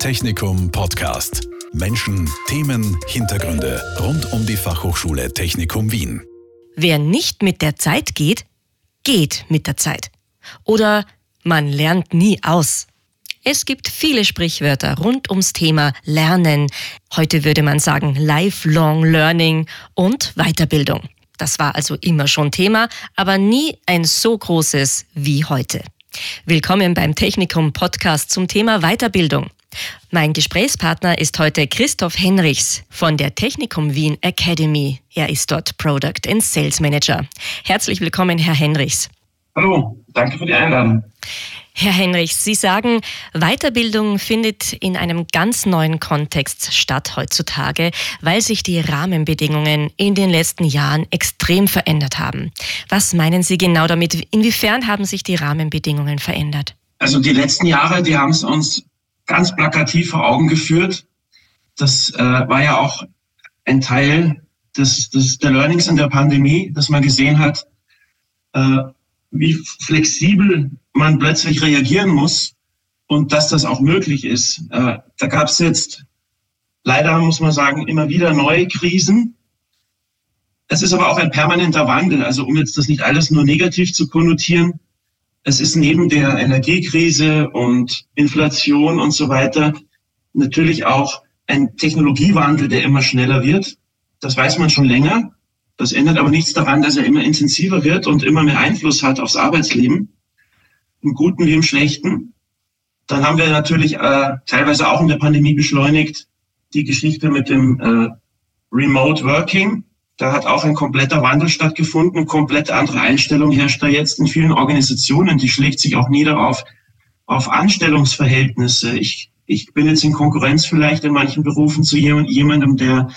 Technikum Podcast. Menschen, Themen, Hintergründe rund um die Fachhochschule Technikum Wien. Wer nicht mit der Zeit geht, geht mit der Zeit. Oder man lernt nie aus. Es gibt viele Sprichwörter rund ums Thema Lernen. Heute würde man sagen Lifelong Learning und Weiterbildung. Das war also immer schon Thema, aber nie ein so großes wie heute. Willkommen beim Technikum Podcast zum Thema Weiterbildung. Mein Gesprächspartner ist heute Christoph Henrichs von der Technikum Wien Academy. Er ist dort Product and Sales Manager. Herzlich willkommen, Herr Henrichs. Hallo, danke für die Einladung. Herr Henrich, Sie sagen, Weiterbildung findet in einem ganz neuen Kontext statt heutzutage, weil sich die Rahmenbedingungen in den letzten Jahren extrem verändert haben. Was meinen Sie genau damit? Inwiefern haben sich die Rahmenbedingungen verändert? Also die letzten Jahre, die haben es uns ganz plakativ vor Augen geführt. Das äh, war ja auch ein Teil des, des, der Learnings in der Pandemie, dass man gesehen hat, äh, wie flexibel man plötzlich reagieren muss und dass das auch möglich ist. Äh, da gab es jetzt leider, muss man sagen, immer wieder neue Krisen. Es ist aber auch ein permanenter Wandel. Also um jetzt das nicht alles nur negativ zu konnotieren, es ist neben der Energiekrise und Inflation und so weiter natürlich auch ein Technologiewandel, der immer schneller wird. Das weiß man schon länger. Das ändert aber nichts daran, dass er immer intensiver wird und immer mehr Einfluss hat aufs Arbeitsleben, im Guten wie im Schlechten. Dann haben wir natürlich äh, teilweise auch in der Pandemie beschleunigt die Geschichte mit dem äh, Remote Working. Da hat auch ein kompletter Wandel stattgefunden, komplett andere Einstellung herrscht da jetzt in vielen Organisationen. Die schlägt sich auch nieder auf, auf Anstellungsverhältnisse. Ich, ich bin jetzt in Konkurrenz vielleicht in manchen Berufen zu jemandem, der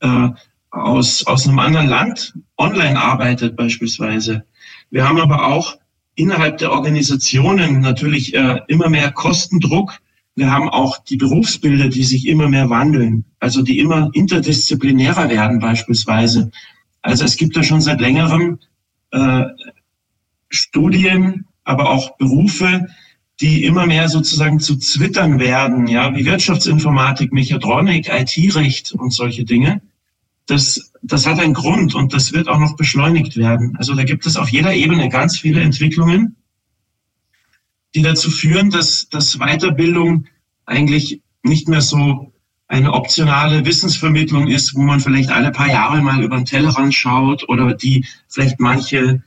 äh, aus, aus einem anderen Land online arbeitet beispielsweise. Wir haben aber auch innerhalb der Organisationen natürlich äh, immer mehr Kostendruck. Wir haben auch die Berufsbilder, die sich immer mehr wandeln, also die immer interdisziplinärer werden beispielsweise. Also es gibt da schon seit längerem äh, Studien, aber auch Berufe, die immer mehr sozusagen zu Zwittern werden, ja, wie Wirtschaftsinformatik, Mechatronik, IT-Recht und solche Dinge das, das hat einen Grund und das wird auch noch beschleunigt werden. Also da gibt es auf jeder Ebene ganz viele Entwicklungen, die dazu führen, dass, dass Weiterbildung eigentlich nicht mehr so eine optionale Wissensvermittlung ist, wo man vielleicht alle paar Jahre mal über den Tellerrand schaut oder die vielleicht manche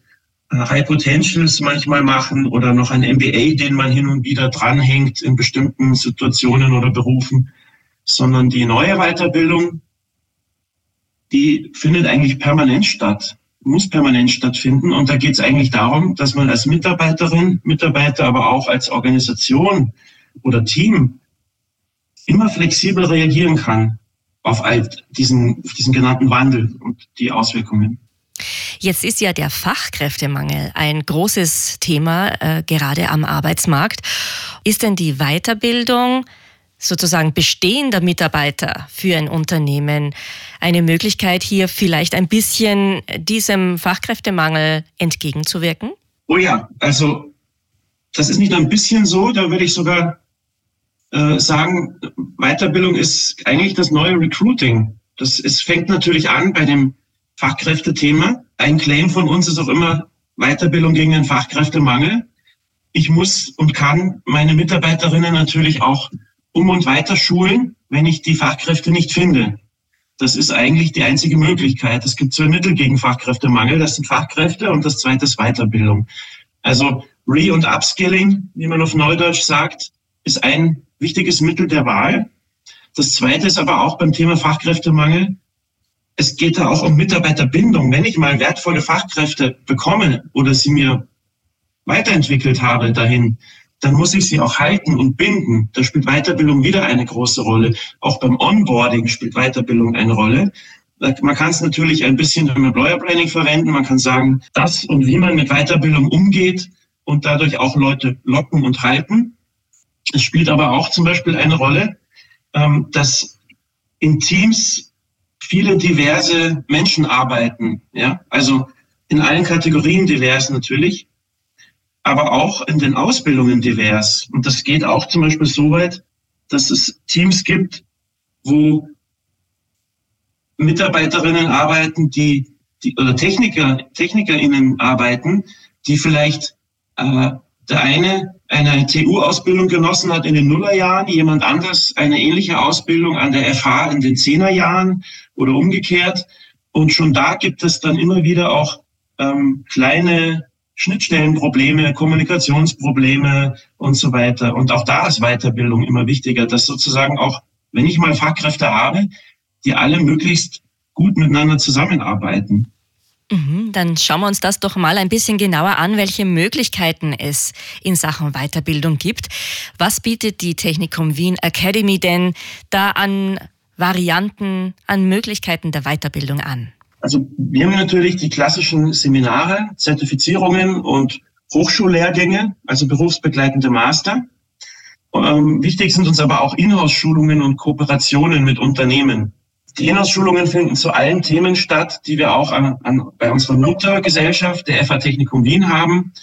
äh, High Potentials manchmal machen oder noch ein MBA, den man hin und wieder dranhängt in bestimmten Situationen oder Berufen, sondern die neue Weiterbildung, die findet eigentlich permanent statt, muss permanent stattfinden. Und da geht es eigentlich darum, dass man als Mitarbeiterin, Mitarbeiter, aber auch als Organisation oder Team immer flexibel reagieren kann auf all diesen, diesen genannten Wandel und die Auswirkungen. Jetzt ist ja der Fachkräftemangel ein großes Thema, äh, gerade am Arbeitsmarkt. Ist denn die Weiterbildung sozusagen bestehender Mitarbeiter für ein Unternehmen eine Möglichkeit, hier vielleicht ein bisschen diesem Fachkräftemangel entgegenzuwirken? Oh ja, also das ist nicht nur ein bisschen so, da würde ich sogar äh, sagen, Weiterbildung ist eigentlich das neue Recruiting. Das es fängt natürlich an bei dem Fachkräftethema. Ein Claim von uns ist auch immer Weiterbildung gegen den Fachkräftemangel. Ich muss und kann meine Mitarbeiterinnen natürlich auch um und weiter schulen, wenn ich die Fachkräfte nicht finde. Das ist eigentlich die einzige Möglichkeit. Es gibt zwei Mittel gegen Fachkräftemangel. Das sind Fachkräfte und das zweite ist Weiterbildung. Also Re- und Upskilling, wie man auf Neudeutsch sagt, ist ein wichtiges Mittel der Wahl. Das zweite ist aber auch beim Thema Fachkräftemangel. Es geht da auch um Mitarbeiterbindung. Wenn ich mal wertvolle Fachkräfte bekomme oder sie mir weiterentwickelt habe dahin, dann muss ich sie auch halten und binden. Da spielt Weiterbildung wieder eine große Rolle. Auch beim Onboarding spielt Weiterbildung eine Rolle. Man kann es natürlich ein bisschen im Employer Planning verwenden. Man kann sagen, das und wie man mit Weiterbildung umgeht und dadurch auch Leute locken und halten. Es spielt aber auch zum Beispiel eine Rolle, ähm, dass in Teams viele diverse Menschen arbeiten. Ja, also in allen Kategorien divers natürlich aber auch in den Ausbildungen divers. Und das geht auch zum Beispiel so weit, dass es Teams gibt, wo Mitarbeiterinnen arbeiten, die, die oder Techniker, TechnikerInnen arbeiten, die vielleicht äh, der eine eine TU-Ausbildung genossen hat in den Nullerjahren, jemand anders eine ähnliche Ausbildung an der FH in den Zehnerjahren oder umgekehrt. Und schon da gibt es dann immer wieder auch ähm, kleine Schnittstellenprobleme, Kommunikationsprobleme und so weiter. Und auch da ist Weiterbildung immer wichtiger, dass sozusagen auch, wenn ich mal Fachkräfte habe, die alle möglichst gut miteinander zusammenarbeiten. Mhm, dann schauen wir uns das doch mal ein bisschen genauer an, welche Möglichkeiten es in Sachen Weiterbildung gibt. Was bietet die Technikum Wien Academy denn da an Varianten, an Möglichkeiten der Weiterbildung an? Also wir haben natürlich die klassischen Seminare, Zertifizierungen und Hochschullehrgänge, also berufsbegleitende Master. Ähm, wichtig sind uns aber auch Inhouse-Schulungen und Kooperationen mit Unternehmen. Die Inhouse-Schulungen finden zu allen Themen statt, die wir auch an, an, bei unserer Muttergesellschaft, der FA Technikum Wien, haben.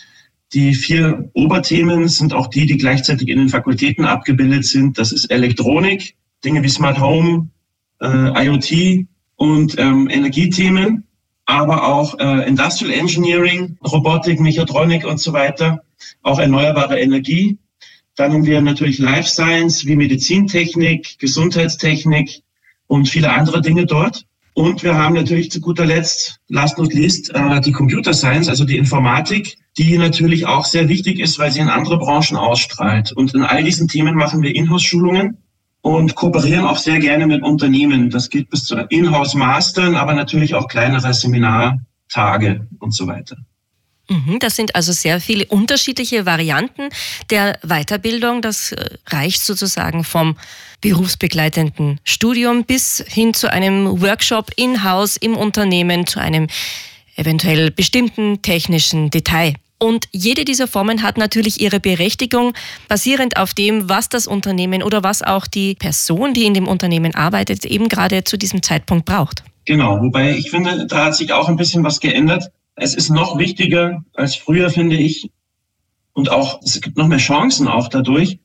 Die vier Oberthemen sind auch die, die gleichzeitig in den Fakultäten abgebildet sind. Das ist Elektronik, Dinge wie Smart Home, äh, IoT und ähm, Energiethemen, aber auch äh, Industrial Engineering, Robotik, Mechatronik und so weiter, auch erneuerbare Energie. Dann haben wir natürlich Life Science wie Medizintechnik, Gesundheitstechnik, und viele andere Dinge dort. Und wir haben natürlich zu guter Letzt, last not least, äh, die Computer Science, also die Informatik, die natürlich auch sehr wichtig ist, weil sie in andere Branchen ausstrahlt. Und in all diesen Themen machen wir Inhouse-Schulungen und kooperieren auch sehr gerne mit Unternehmen. Das geht bis zu Inhouse-Mastern, aber natürlich auch kleinere Seminartage und so weiter. Mhm, das sind also sehr viele unterschiedliche Varianten der Weiterbildung. Das äh, reicht sozusagen vom berufsbegleitenden Studium bis hin zu einem Workshop in-house im Unternehmen, zu einem eventuell bestimmten technischen Detail. Und jede dieser Formen hat natürlich ihre Berechtigung, basierend auf dem, was das Unternehmen oder was auch die Person, die in dem Unternehmen arbeitet, eben gerade zu diesem Zeitpunkt braucht. Genau, wobei ich finde, da hat sich auch ein bisschen was geändert es ist noch wichtiger als früher, finde ich, und auch, es gibt noch mehr Chancen auch dadurch,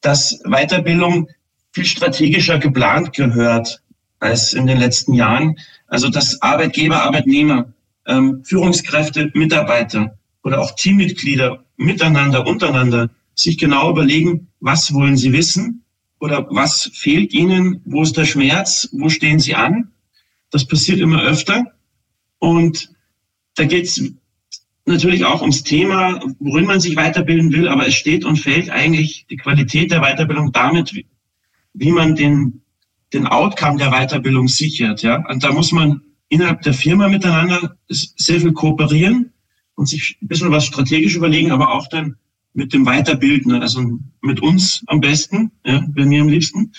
dass Weiterbildung viel strategischer geplant gehört als in den letzten Jahren. Also dass Arbeitgeber, Arbeitnehmer, ähm, Führungskräfte, Mitarbeiter oder auch Teammitglieder miteinander, untereinander sich genau überlegen, was wollen sie wissen oder was fehlt ihnen, wo ist der Schmerz, wo stehen sie an. Das passiert immer öfter. Und da geht es natürlich auch ums Thema, worin man sich weiterbilden will, aber es steht und fällt eigentlich die Qualität der Weiterbildung damit, wie, man den, den Outcome der Weiterbildung sichert. Ja? Und da muss man innerhalb der Firma miteinander sehr viel kooperieren und sich ein bisschen was strategisch überlegen, aber auch dann mit dem Weiterbilden, also mit uns am besten, ja, bei mir am liebsten.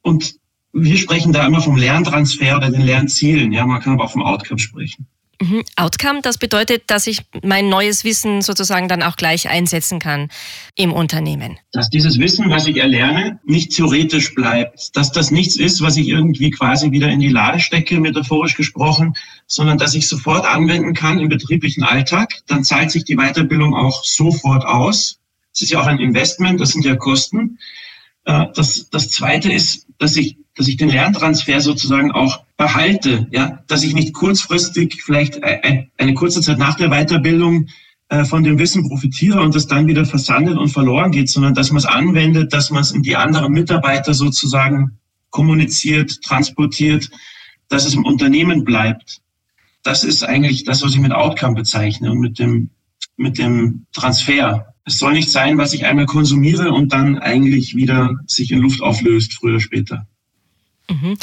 Und wir sprechen da immer vom Lerntransfer oder den Lernzielen. Ja, man kann aber auch vom Outcome sprechen. Mhm. Outcome, das bedeutet, dass ich mein neues Wissen sozusagen dann auch gleich einsetzen kann im Unternehmen. Dass dieses Wissen, was ich erlerne, nicht theoretisch bleibt. Dass das nichts ist, was ich irgendwie quasi wieder in die Lade stecke, metaphorisch gesprochen, sondern dass ich sofort anwenden kann im betrieblichen Alltag. Dann zahlt sich die Weiterbildung auch sofort aus. Es ist ja auch ein Investment, das sind ja Kosten. Äh, das, das Zweite ist, dass ich dass ich den Lerntransfer sozusagen auch behalte, ja, dass ich nicht kurzfristig vielleicht eine kurze Zeit nach der Weiterbildung äh, von dem Wissen profitiere und das dann wieder versandet und verloren geht, sondern dass man es anwendet, dass man es in die anderen Mitarbeiter sozusagen kommuniziert, transportiert, dass es im Unternehmen bleibt. Das ist eigentlich das, was ich mit Outcome bezeichne und mit dem, mit dem Transfer. Es soll nicht sein, was ich einmal konsumiere und dann eigentlich wieder sich in Luft auflöst, früher oder später. Mhm.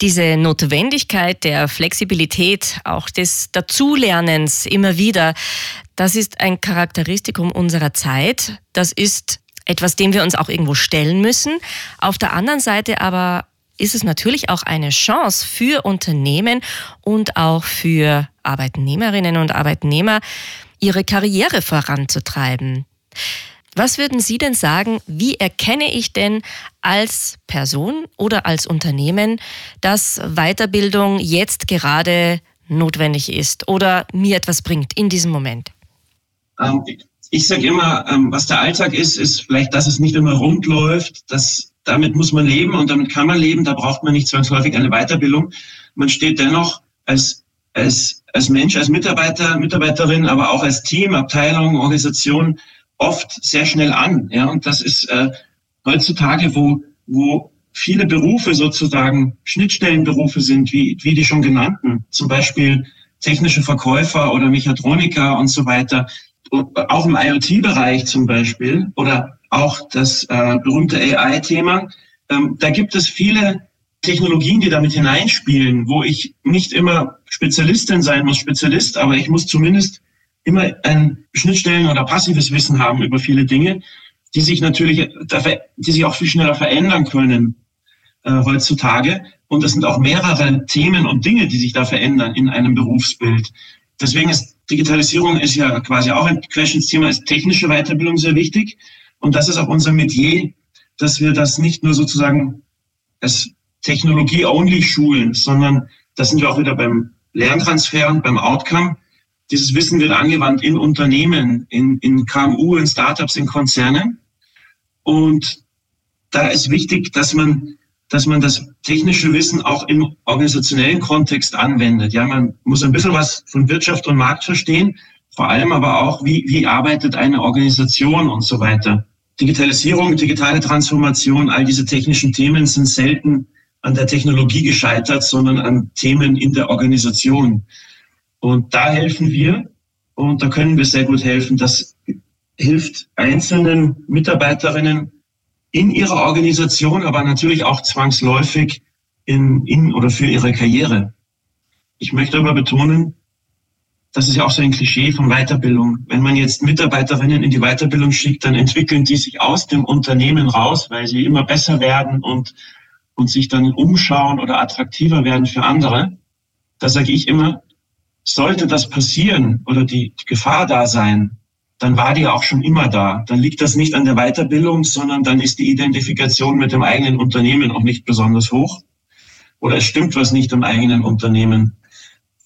Diese Notwendigkeit der Flexibilität, auch des Dazulernens immer wieder, das ist ein Charakteristikum unserer Zeit. Das ist etwas, dem wir uns auch irgendwo stellen müssen. Auf der anderen Seite aber ist es natürlich auch eine Chance für Unternehmen und auch für Arbeitnehmerinnen und Arbeitnehmer, ihre Karriere voranzutreiben. Was würden Sie denn sagen, wie erkenne ich denn als Person oder als Unternehmen, dass Weiterbildung jetzt gerade notwendig ist oder mir etwas bringt in diesem Moment? Ähm, ich sage immer, ähm, was der Alltag ist, ist vielleicht, dass es nicht immer rund läuft. Das, damit muss man leben und damit kann man leben. Da braucht man nicht zwangsläufig eine Weiterbildung. Man steht dennoch als, als, als Mensch, als Mitarbeiter, Mitarbeiterin, aber auch als Team, Abteilung, Organisation oft sehr schnell an. Ja, und das ist äh, heutzutage, wo, wo viele Berufe sozusagen Schnittstellenberufe sind, wie, wie die schon genannten, zum Beispiel technische Verkäufer oder Mechatroniker und so weiter, auch im IoT-Bereich zum Beispiel oder auch das äh, berühmte AI-Thema, ähm, da gibt es viele Technologien, die damit hineinspielen, wo ich nicht immer Spezialistin sein muss, Spezialist, aber ich muss zumindest immer ein Schnittstellen oder passives Wissen haben über viele Dinge, die sich natürlich, die sich auch viel schneller verändern können äh, heutzutage. Und es sind auch mehrere Themen und Dinge, die sich da verändern in einem Berufsbild. Deswegen ist Digitalisierung ist ja quasi auch ein Querschnittsthema, ist technische Weiterbildung sehr wichtig. Und das ist auch unser Metier, dass wir das nicht nur sozusagen als Technologie-only schulen, sondern da sind wir auch wieder beim Lerntransfer und beim Outcome. Dieses Wissen wird angewandt in Unternehmen, in, in KMU, in Startups, in Konzernen. Und da ist wichtig, dass man dass man das technische Wissen auch im organisationellen Kontext anwendet. Ja, man muss ein bisschen was von Wirtschaft und Markt verstehen, vor allem aber auch, wie, wie arbeitet eine Organisation und so weiter. Digitalisierung, digitale Transformation, all diese technischen Themen sind selten an der Technologie gescheitert, sondern an Themen in der Organisation. Und da helfen wir und da können wir sehr gut helfen. Das hilft einzelnen Mitarbeiterinnen in ihrer Organisation, aber natürlich auch zwangsläufig in, in oder für ihre Karriere. Ich möchte aber betonen, das ist ja auch so ein Klischee von Weiterbildung. Wenn man jetzt Mitarbeiterinnen in die Weiterbildung schickt, dann entwickeln die sich aus dem Unternehmen raus, weil sie immer besser werden und, und sich dann umschauen oder attraktiver werden für andere. Da sage ich immer, sollte das passieren oder die, Gefahr da sein, dann war die auch schon immer da. Dann liegt das nicht an der Weiterbildung, sondern dann ist die Identifikation mit dem eigenen Unternehmen auch nicht besonders hoch. Oder es stimmt was nicht im eigenen Unternehmen.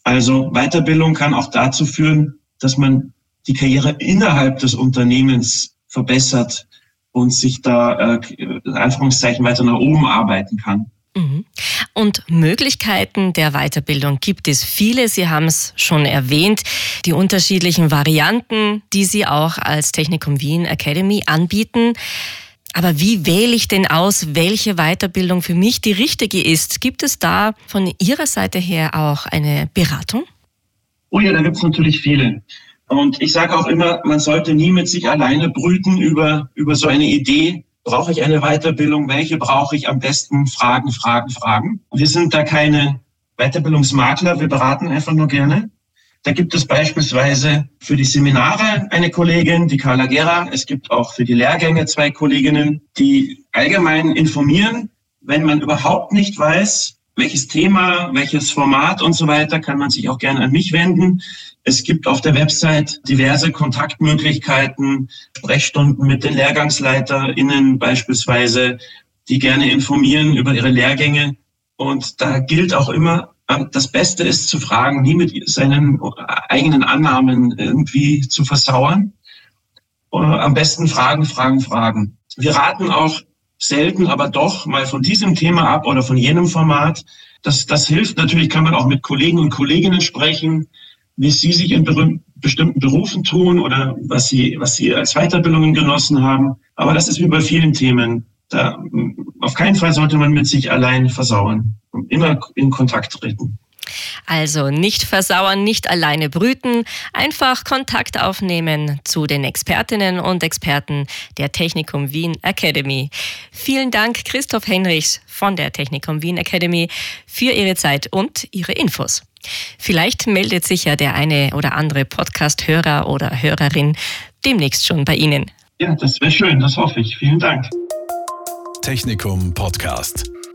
Also Weiterbildung kann auch dazu führen, dass man die Karriere innerhalb des Unternehmens verbessert und sich da äh, in Anführungszeichen weiter nach oben arbeiten kann. Mhm. Und Möglichkeiten der Weiterbildung gibt es viele. Sie haben es schon erwähnt, die unterschiedlichen Varianten, die Sie auch als Technikum Wien Academy anbieten. Aber wie wähle ich denn aus, welche Weiterbildung für mich die richtige ist? Gibt es da von Ihrer Seite her auch eine Beratung? Oh ja, da gibt es natürlich viele. Und ich sage auch immer, man sollte nie mit sich alleine brüten über, über so eine Idee, Brauche ich eine Weiterbildung? Welche brauche ich am besten? Fragen, Fragen, Fragen. Wir sind da keine Weiterbildungsmakler, wir beraten einfach nur gerne. Da gibt es beispielsweise für die Seminare eine Kollegin, die Carla Gera. Es gibt auch für die Lehrgänge zwei Kolleginnen, die allgemein informieren. Wenn man überhaupt nicht weiß, welches Thema, welches Format und so weiter, kann man sich auch gerne an mich wenden. Es gibt auf der Website diverse Kontaktmöglichkeiten, Sprechstunden mit den LehrgangsleiterInnen beispielsweise, die gerne informieren über ihre Lehrgänge. Und da gilt auch immer, das Beste ist zu fragen, nie mit seinen eigenen Annahmen irgendwie zu versauern. Am besten fragen, fragen, fragen. Wir raten auch selten, aber doch mal von diesem Thema ab oder von jenem Format. Das, das hilft. Natürlich kann man auch mit Kollegen und Kolleginnen sprechen, wie sie sich in bestimmten Berufen tun oder was sie, was sie als Weiterbildungen genossen haben. Aber das ist wie bei vielen Themen. Da, auf keinen Fall sollte man mit sich allein versauern. Immer in Kontakt treten. Also nicht versauern, nicht alleine brüten, einfach Kontakt aufnehmen zu den Expertinnen und Experten der Technikum Wien Academy. Vielen Dank, Christoph Henrichs von der Technikum Wien Academy, für Ihre Zeit und Ihre Infos. Vielleicht meldet sich ja der eine oder andere Podcast-Hörer oder Hörerin demnächst schon bei Ihnen. Ja, das wäre schön, das hoffe ich. Vielen Dank. Technikum Podcast.